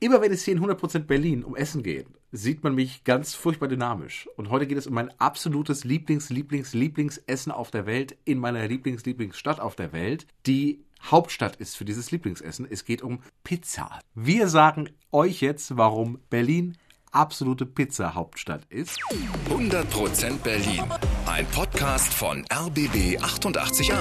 Immer wenn es hier in 100% Berlin um Essen geht, sieht man mich ganz furchtbar dynamisch. Und heute geht es um mein absolutes Lieblings, Lieblings, Lieblingsessen auf der Welt, in meiner Lieblings, Lieblingsstadt auf der Welt, die Hauptstadt ist für dieses Lieblingsessen. Es geht um Pizza. Wir sagen euch jetzt, warum Berlin absolute Pizza-Hauptstadt ist. 100% Berlin. Ein Podcast von RBB 888.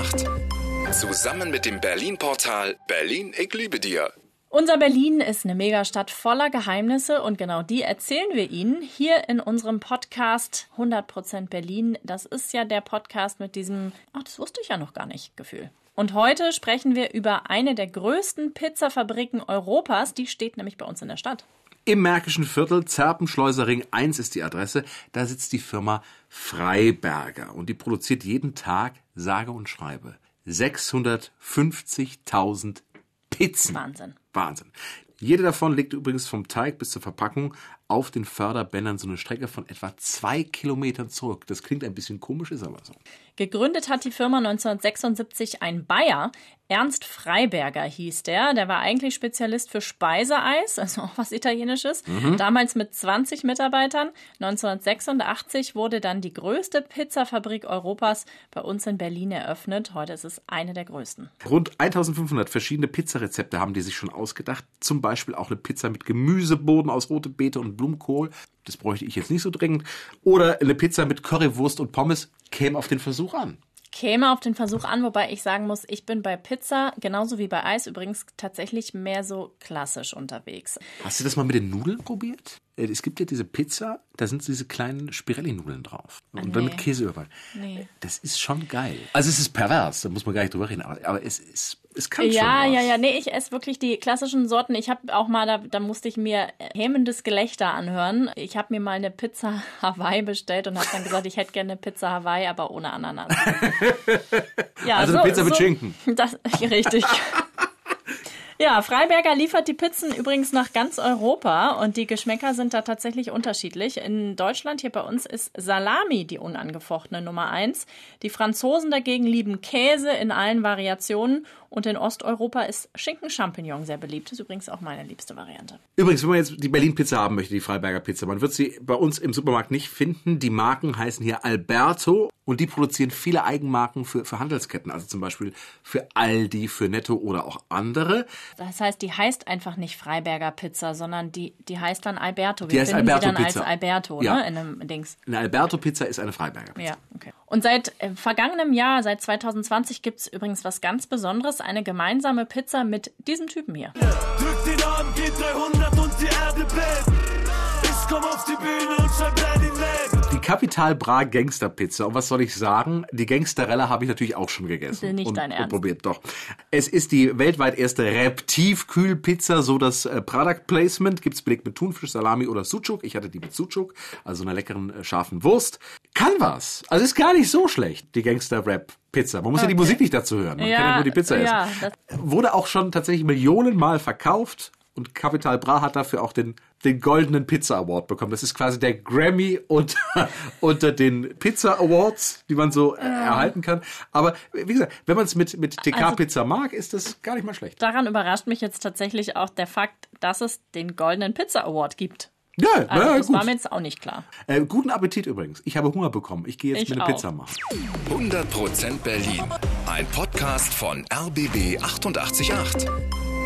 Zusammen mit dem Berlin-Portal Berlin, ich liebe dir. Unser Berlin ist eine Megastadt voller Geheimnisse und genau die erzählen wir Ihnen hier in unserem Podcast 100% Berlin. Das ist ja der Podcast mit diesem, ach, das wusste ich ja noch gar nicht, Gefühl. Und heute sprechen wir über eine der größten Pizzafabriken Europas. Die steht nämlich bei uns in der Stadt. Im Märkischen Viertel, Zerpenschleusering 1 ist die Adresse, da sitzt die Firma Freiberger und die produziert jeden Tag, sage und schreibe, 650.000 Pizzen. Wahnsinn. Wahnsinn. Jede davon legt übrigens vom Teig bis zur Verpackung auf den Förderbändern so eine Strecke von etwa zwei Kilometern zurück. Das klingt ein bisschen komisch, ist aber so. Gegründet hat die Firma 1976 ein Bayer. Ernst Freiberger hieß der. Der war eigentlich Spezialist für Speiseeis, also auch was Italienisches. Mhm. Damals mit 20 Mitarbeitern. 1986 wurde dann die größte Pizzafabrik Europas bei uns in Berlin eröffnet. Heute ist es eine der größten. Rund 1500 verschiedene Pizzarezepte haben die sich schon ausgedacht. Zum Beispiel auch eine Pizza mit Gemüseboden aus rote Beete und Blumenkohl. Das bräuchte ich jetzt nicht so dringend. Oder eine Pizza mit Currywurst und Pommes käme auf den Versuch an. Käme auf den Versuch an, wobei ich sagen muss, ich bin bei Pizza, genauso wie bei Eis übrigens, tatsächlich mehr so klassisch unterwegs. Hast du das mal mit den Nudeln probiert? Äh, Es gibt ja diese Pizza, da sind diese kleinen Spirelli-Nudeln drauf. Und dann nee. mit Käse überall. Nee. Das ist schon geil. Also es ist pervers, da muss man gar nicht drüber reden. Aber, aber es, ist, es kann schon Ja, was. ja, ja, nee, ich esse wirklich die klassischen Sorten. Ich habe auch mal, da, da musste ich mir hämendes Gelächter anhören. Ich habe mir mal eine Pizza Hawaii bestellt und habe dann gesagt, ich hätte gerne eine Pizza Hawaii, aber ohne Ananas. Ja, Also eine Pizza mit Schinken. Das, richtig. Ja, Freiberger liefert die Pizzen übrigens nach ganz Europa und die Geschmäcker sind da tatsächlich unterschiedlich. In Deutschland, hier bei uns, ist Salami die unangefochtene Nummer eins. Die Franzosen dagegen lieben Käse in allen Variationen und in Osteuropa ist Schinken-Champignon sehr beliebt. Das ist übrigens auch meine liebste Variante. Übrigens, wenn man jetzt die Berlin-Pizza haben möchte, die Freiberger Pizza, man wird sie bei uns im Supermarkt nicht finden. Die Marken heißen hier Alberto und die produzieren viele Eigenmarken für, für Handelsketten, also zum Beispiel für Aldi, für Netto oder auch andere. Das heißt, die heißt einfach nicht Freiberger Pizza, sondern die, die heißt dann Alberto. Wir Die heißt finden Alberto sie dann Pizza. als Alberto, Ja. ne, in einem Dings. Eine Alberto-Pizza ist eine Freiberger Pizza. Ja, okay. Und seit äh, vergangenem Jahr, seit 2020, gibt es übrigens was ganz Besonderes, eine gemeinsame Pizza mit diesem Typen hier. Drück den Arm, geht 300 und die Erde bebt. Ich komm auf die Bühne und schreib Berlin lebt. Die Capital Bra Gangster Pizza. Und was soll ich sagen? Die Gangsterella habe ich natürlich auch schon gegessen. Nicht und, dein und Ernst. probiert, doch. Es ist die weltweit erste Rep-Tiefkühlpizza, so das äh, Product Placement. Gibt's belegt mit Thunfisch, Salami oder Sucuk. Ich hatte die mit Sucuk, also einer leckeren äh, scharfen Wurst. Kann was. Also ist gar nicht so schlecht, die Gangster-Rap-Pizza. Man muss ja die Musik nicht dazu hören. Man Ja, kann ja nur die Pizza ja, essen. Wurde auch schon tatsächlich Millionenmal verkauft. Und Capital Bra hat dafür auch den, den goldenen Pizza Award bekommen. Das ist quasi der Grammy unter, unter den Pizza Awards, die man so äh, erhalten kann. Aber wie gesagt, wenn man es mit, mit TK-Pizza mag, ist das gar nicht mal schlecht. Daran überrascht mich jetzt tatsächlich auch der Fakt, dass es den Goldenen Pizza Award gibt. Ja, Also, na, das war gut. mir jetzt auch nicht klar. Äh, guten Appetit übrigens. Ich habe Hunger bekommen. Ich gehe jetzt Ich mir eine auch. Pizza machen. 100% Berlin. Ein Podcast von RBB 888.